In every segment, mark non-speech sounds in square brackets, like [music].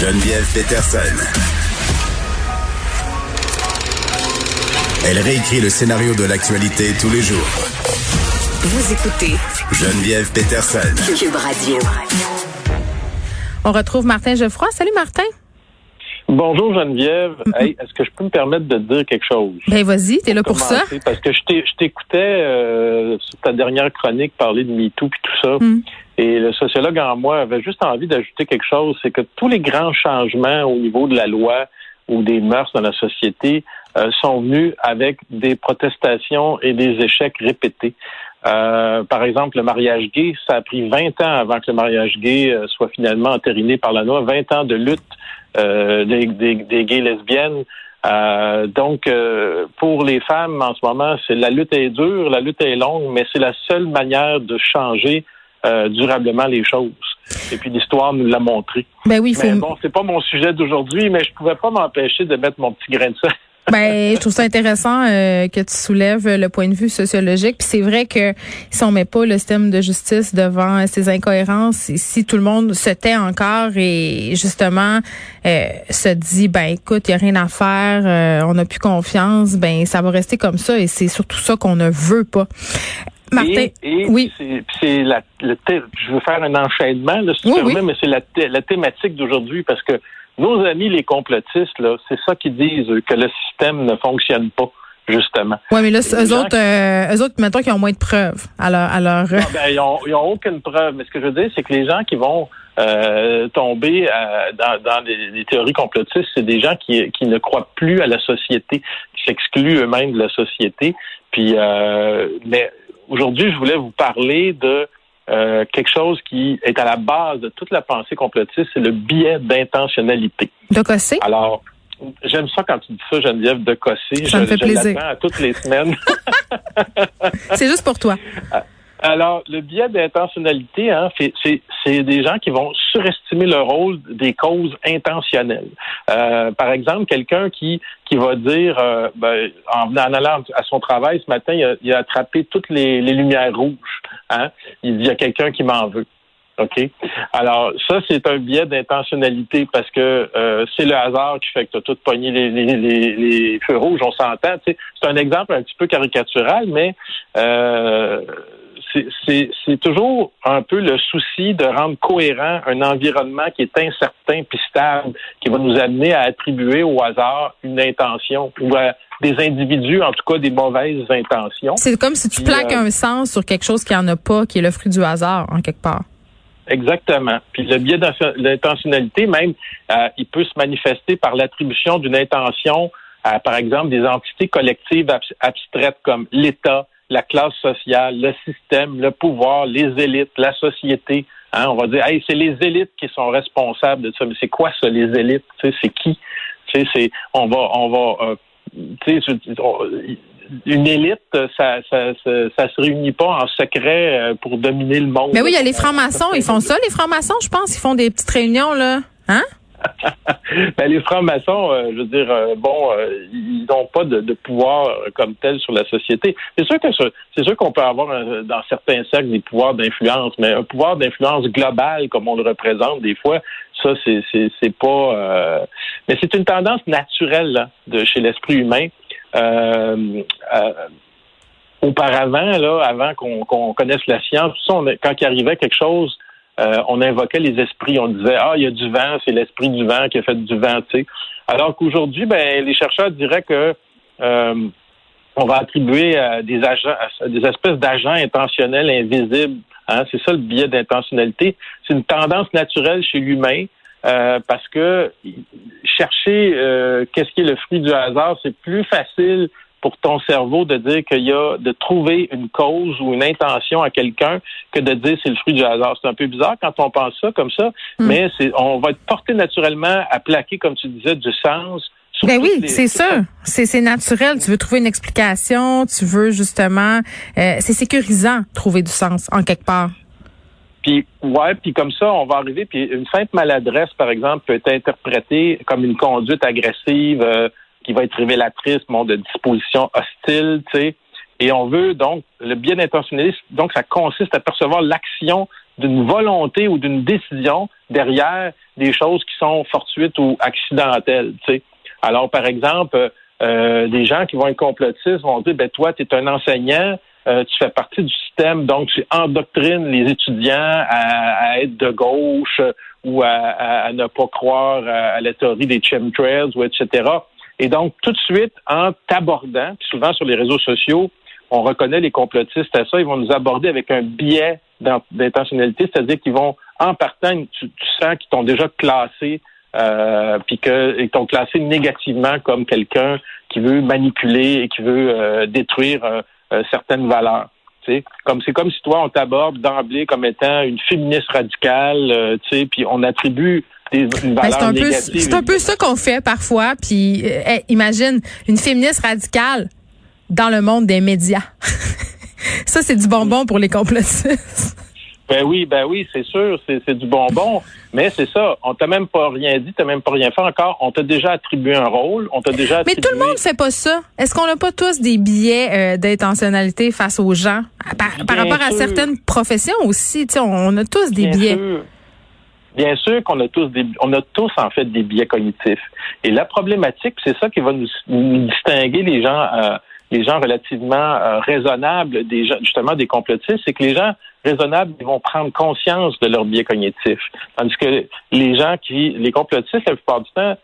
Geneviève Peterson. Elle réécrit le scénario de l'actualité tous les jours. Vous écoutez Geneviève Peterson. Cube Radio. On retrouve Martin Geoffroy. Salut Martin. Bonjour Geneviève. Hey, Est-ce que je peux me permettre de te dire quelque chose? Ben vas-y, t'es là pour ça. Parce que je t'ai- je t'écoutais euh, sur ta dernière chronique parler de MeToo puis tout ça. Mm. Et le sociologue en moi avait juste envie d'ajouter quelque chose, c'est que tous les grands changements au niveau de la loi ou des mœurs dans la société euh, sont venus avec des protestations et des échecs répétés. Euh, par exemple, le mariage gay, ça a pris 20 ans avant que le mariage gay euh, soit finalement entériné par la loi, 20 ans de lutte euh, des, des, des gays lesbiennes. Euh, donc, euh, pour les femmes, en ce moment, c'est la lutte est dure, la lutte est longue, mais c'est la seule manière de changer euh, durablement les choses. Et puis l'histoire nous l'a montré. Ben oui, faut. Mais bon, c'est pas mon sujet d'aujourd'hui, mais je pouvais pas m'empêcher de mettre mon petit grain de sel. [laughs] Ben, je trouve ça intéressant euh, que tu soulèves le point de vue sociologique. Puis c'est vrai que si on met pas le système de justice devant ces incohérences, et si tout le monde se tait encore et justement euh, se dit ben écoute, il y a rien à faire, euh, on n'a plus confiance, ben ça va rester comme ça et c'est surtout ça qu'on ne veut pas. Martin, Et, et oui. c'est, la, le je veux faire un enchaînement, là, si tu Oui, permets, oui. mais c'est la, la thématique d'aujourd'hui parce que nos amis les complotistes, là, c'est ça qu'ils disent, que le système ne fonctionne pas, justement. Ouais, mais là, Les eux autres, euh, eux autres, mettons qu'ils ont moins de preuves. Alors, alors. Ah, ben, ils ont, ils ont aucune preuve. Mais ce que je veux dire, c'est que les gens qui vont euh, tomber euh, dans, dans les, les théories complotistes, c'est des gens qui, qui ne croient plus à la société, qui s'excluent eux-mêmes de la société. Puis, euh, mais aujourd'hui, je voulais vous parler de euh, quelque chose qui est à la base de toute la pensée complotiste, c'est le biais d'intentionnalité. de Cossé? Alors, j'aime ça quand tu dis ça, Geneviève, de cosser. Ça me je, fait je plaisir. à toutes les semaines. [laughs] C'est juste pour toi. Alors, le biais d'intentionnalité, hein, c'est- des gens qui vont surestimer le rôle des causes intentionnelles. Euh, par exemple, quelqu'un qui qui va dire, euh, ben, en, en allant à son travail ce matin, il a, il a attrapé toutes les, les lumières rouges. Hein? Il dit, il y a quelqu'un qui m'en veut. OK? Alors, ça, c'est un biais d'intentionnalité parce que euh, c'est le hasard qui fait que tu as tout pogné les, les, les, les feux rouges, on s'entend. C'est un exemple un petit peu caricatural, mais euh, c'est- toujours un peu le souci de rendre cohérent un environnement qui est incertain puis stable, qui va nous amener à attribuer au hasard une intention ou à des individus, en tout cas des mauvaises intentions. C'est comme si tu plaques euh, un sens sur quelque chose qui en a pas, qui est le fruit du hasard, en quelque part. Exactement. Puis le biais d'intentionnalité, même, euh, il peut se manifester par l'attribution d'une intention à, par exemple, des entités collectives abs- abstraites comme l'État, la classe sociale, le système, le pouvoir, les élites, la société. Hein, on va dire, hey, c'est les élites qui sont responsables de ça. Mais c'est quoi ça, les élites Tu sais, C'est qui? Tu sais, c'est, on va, on va, euh, une élite, ça, ça, ça, ça se réunit pas en secret euh, pour dominer le monde. Mais oui, il y a les francs-maçons, ils font ça, les francs-maçons, je pense, ils font des petites réunions, là. Hein? [laughs] [laughs] Ben, les francs-maçons, euh, je veux dire, euh, bon, euh, ils n'ont pas de, pouvoir comme tel sur la société. C'est sûr que ce- c'est sûr qu'on peut avoir dans certains cercles des pouvoirs d'influence, mais un pouvoir d'influence global comme on le représente des fois, ça c'est c'est pas. mais c'est une tendance naturelle là, de chez l'esprit humain. Auparavant, là, avant qu'on qu'on connaisse la science, tout ça, on quand il arrivait quelque chose euh, on invoquait les esprits. On disait ah il y a du vent, c'est l'esprit du vent qui a fait du vent. Tu sais. Alors qu'aujourd'hui, ben les chercheurs diraient que euh, on va attribuer euh, des agents, des espèces d'agents intentionnels invisibles. Hein? C'est ça le biais d'intentionnalité. C'est une tendance naturelle chez l'humain. parce que chercher qu'est-ce qui est le fruit du hasard, c'est plus facile pour ton cerveau de dire qu'il y a de trouver une cause ou une intention à quelqu'un que de dire c'est le fruit du hasard. C'est un peu bizarre quand on pense ça comme ça, Hmm. mais c'est on va être porté naturellement à plaquer, comme tu disais, du sens. Ben oui, c'est sûr. C'est c'est naturel. Tu veux trouver une explication. Tu veux justement. euh, c'est sécurisant trouver du sens en quelque part. Puis ouais, puis comme ça, on va arriver. Puis une simple maladresse, par exemple, peut être interprétée comme une conduite agressive euh, qui va être révélatrice, bon, de dispositions hostiles, tu sais. Et on veut donc le bien intentionnaliste. Donc ça consiste à percevoir l'action d'une volonté ou d'une décision derrière des choses qui sont fortuites ou accidentelles, tu sais. Alors par exemple, euh, des gens qui vont être complotistes vont dire, ben toi, tu es un enseignant. Euh, tu fais partie du système, donc tu endoctrines les étudiants à, à être de gauche euh, ou à, à- à ne pas croire à la théorie des chemtrails ou etc. Et donc, tout de suite, en t'abordant, souvent sur les réseaux sociaux, on reconnaît les complotistes à ça, ils vont nous aborder avec un biais d'in- d'intentionnalité, c'est-à-dire qu'ils vont, en partant, tu, sens qu'ils t'ont déjà classé, euh, puis qu'ils t'ont classé négativement comme quelqu'un qui veut manipuler et qui veut euh, détruire euh, euh, certaines valeurs. Tu sais, comme c'est comme si toi on t'aborde d'emblée comme étant une féministe radicale, euh, puis on attribue des, une Ben, c'est un peu négative. c'est un peu ça qu'on fait parfois. Puis euh, hey, imagine une féministe radicale dans le monde des médias. [laughs] ça c'est du bonbon pour les complotistes. Ben oui, ben oui, c'est sûr, c'est c'est du bonbon, mais c'est ça. On t'a même pas rien dit, t'as même pas rien fait encore. On t'a déjà attribué un rôle, on t'a déjà Mais attribué. tout le monde fait pas ça. Est-ce qu'on n'a pas tous des billets euh, d'intentionnalité face aux gens? Par, rapport à certaines professions aussi Tu sais, on, on a tous des Bien billets. sûr. Bien sûr qu'on a tous des, on a tous en fait des biais cognitifs. Et la problématique, c'est ça qui va nous, distinguer les gens, euh, les gens relativement euh, raisonnables, des justement des complotistes, c'est que les gens raisonnables ils vont prendre conscience de leurs biais cognitifs, tandis que les gens qui, les complotistes, la plupart du temps,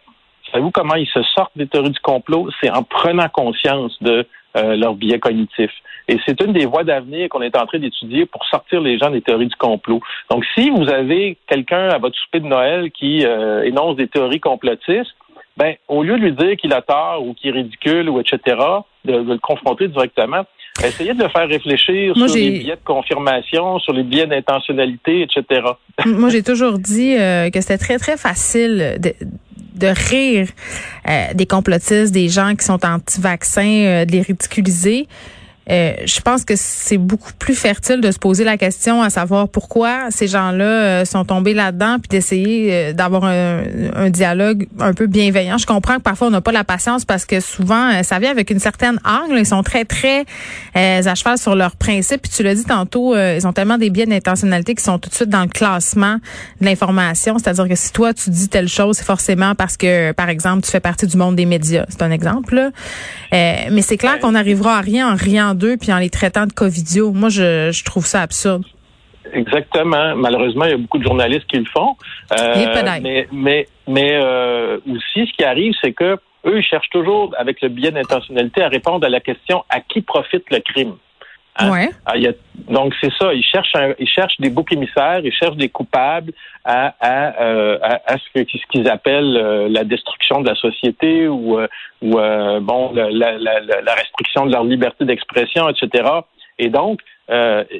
savez-vous comment ils se sortent des théories du complot? C'est en prenant conscience de euh, leurs biais cognitifs. Et c'est une des voies d'avenir qu'on est en train d'étudier pour sortir les gens des théories du complot. Donc, si vous avez quelqu'un à votre souper de Noël qui euh, énonce des théories complotistes, ben, au lieu de lui dire qu'il a tort ou qu'il est ridicule ou etc., de, de le confronter directement, essayez de le faire réfléchir Moi, sur les biais de confirmation, sur les biais d'intentionnalité, etc. [laughs] Moi, j'ai toujours dit euh, que c'était très, très facile de, rire euh, des complotistes, des gens qui sont anti-vaccins, euh, de les ridiculiser. Euh, je pense que c'est beaucoup plus fertile de se poser la question à savoir pourquoi ces gens-là euh, sont tombés là-dedans, puis d'essayer euh, d'avoir un, un dialogue un peu bienveillant. Je comprends que parfois on n'a pas la patience parce que souvent euh, ça vient avec une certaine angle. Ils sont très très euh, à cheval sur leurs principes. Puis tu l'as dit tantôt, euh, ils ont tellement des biais d'intentionnalité qui sont tout de suite dans le classement de l'information. C'est-à-dire que si toi tu dis telle chose, c'est forcément parce que par exemple tu fais partie du monde des médias. C'est un exemple. Là. Euh, mais c'est clair qu'on n'arrivera à rien en riant d'eux puis en les traitant de covidio. Moi, je, je trouve ça absurde. Exactement. Malheureusement, il y a beaucoup de journalistes qui le font. Euh, mais mais, mais euh, aussi, ce qui arrive, c'est que eux, ils cherchent toujours, avec le biais d'intentionnalité, à répondre à la question à qui profite le crime? Hein? Ouais. Ah, il y a- donc c'est ça, ils cherchent, un- ils cherchent des boucs émissaires, ils cherchent des coupables à, à, euh, à, à ce qu'ils appellent euh, la destruction de la société ou, euh, ou bon la, la, la, la restriction de leur liberté d'expression, etc. Et donc,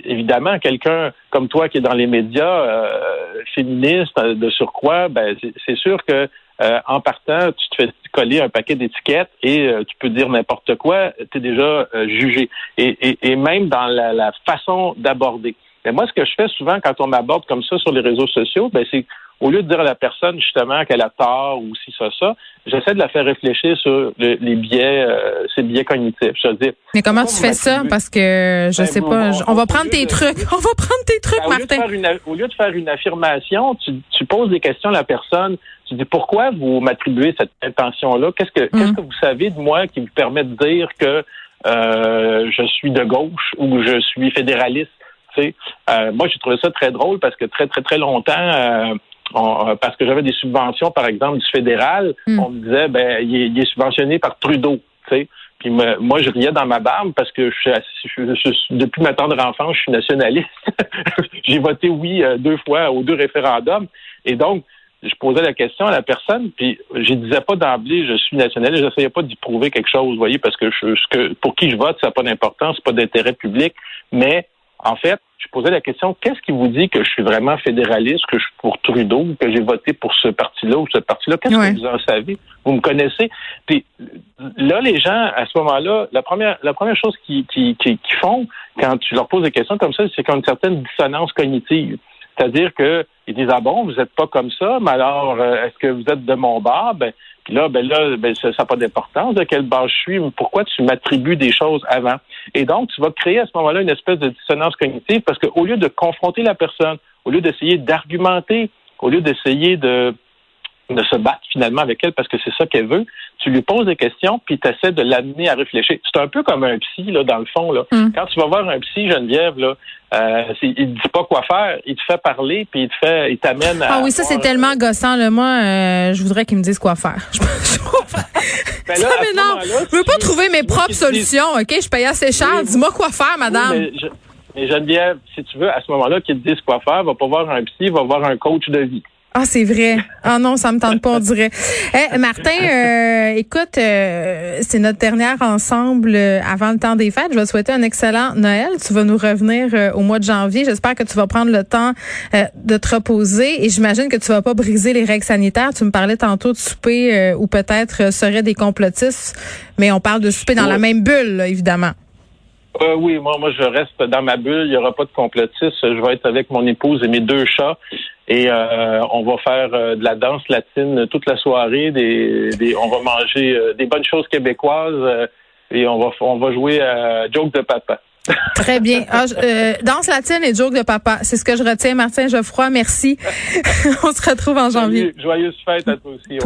évidemment, quelqu'un comme toi qui est dans les médias féministe de surcroît, ben c'est sûr que euh, en partant, tu te fais coller un paquet d'étiquettes et euh, tu peux dire n'importe quoi, tu déjà euh, jugé. Et, même dans la, la façon d'aborder. Mais moi, ce que je fais souvent quand on m'aborde comme ça sur les réseaux sociaux, ben, c'est au lieu de dire à la personne justement qu'elle a tort ou si ça, ça, j'essaie de la faire réfléchir sur le- les biais, euh, ses biais cognitifs. Je veux dire, Mais comment tu fais ça? Parce que je Ben, sais pas. on- va prendre tes de- trucs. [laughs] On va prendre tes trucs, Ben, au, lieu de Martin. une, au lieu de faire une affirmation, tu, tu poses des questions à la personne. Tu dis pourquoi vous m'attribuez cette intention-là? Qu'est-ce que qu'est-ce Mm. que vous savez de moi qui vous permet de dire que euh, je suis de gauche ou je suis fédéraliste? Euh, Moi, j'ai trouvé ça très drôle parce que très très très longtemps. On- euh, parce que j'avais des subventions, par exemple, du fédéral, Mm. on me disait, ben, il est, il est subventionné par Trudeau, tu sais. Puis me- moi, je riais dans ma barbe parce que je suis, je- je depuis ma tendre enfance, je suis nationaliste. [laughs] J'ai voté oui euh, deux fois aux deux référendums. Et donc, je posais la question à la personne, puis je disais pas d'emblée, je suis nationaliste, j'essayais pas d'y prouver quelque chose, vous voyez, parce que, je, que pour qui je vote, ça n'a pas d'importance, c'est pas d'intérêt public, mais en fait, je posais la question, qu'est-ce qui vous dit que je suis vraiment fédéraliste, que je suis pour Trudeau, que j'ai voté pour ce parti-là ou ce parti-là? Qu'est-ce que vous en savez? Vous me connaissez? Puis là, les gens, à ce moment-là, la première, la première chose qu'ils qui, qui, qui, font quand tu leur poses des questions comme ça, c'est qu'ils ont une certaine dissonance cognitive. C'est-à-dire qu'ils disent Ah bon, vous n'êtes pas comme ça, mais alors euh, est-ce que vous êtes de mon bar? Ben, puis là, ben là, ben, ça n'a pas d'importance de quel bar je suis, pourquoi tu m'attribues des choses avant? Et donc, tu vas créer à ce moment-là une espèce de dissonance cognitive parce qu'au lieu de confronter la personne, au lieu d'essayer d'argumenter, au lieu d'essayer de de se battre finalement avec elle parce que c'est ça qu'elle veut. Tu lui poses des questions puis tu essaies de l'amener à réfléchir. C'est un peu comme un psy là dans le fond là. Mm. Quand tu vas voir un psy Geneviève là, euh, il te dit pas quoi faire, il te fait parler puis il te fait il t'amène à Ah oui, ça c'est tellement gossant là. Moi euh, je voudrais qu'il me dise quoi faire. [laughs] ben là, ça Je veux pas trouver mes propres solutions, OK? Je paye assez cher, dis-moi quoi faire madame. mais, mais Geneviève, si tu veux à ce moment-là qu'il te dise quoi faire, va pas voir un psy, va voir un coach de vie. Ah, c'est vrai. Ah non, ça me tente pas, on dirait. Eh, Martin, euh, écoute, euh, c'est notre dernière ensemble euh, avant le temps des fêtes. Je vais te souhaiter un excellent Noël. Tu vas nous revenir au mois de janvier. J'espère que tu vas prendre le temps de te reposer et j'imagine que tu vas pas briser les règles sanitaires. Tu me parlais tantôt de souper ou peut-être seraient des complotistes, mais on parle de souper dans la même bulle, évidemment. Euh, oui, moi, moi, je reste dans ma bulle. Il n'y aura pas de complotisme. Je vais être avec mon épouse et mes deux chats. Et euh, on va faire euh, de la danse latine toute la soirée. Des, des on va manger des bonnes choses québécoises et on va on va jouer à Joke de papa. [laughs] Très bien. Ah, danse latine et joke de papa. C'est ce que je retiens, Martin Geoffroy. Merci. [laughs] on se retrouve en janvier. Joyeuse fête à toi aussi.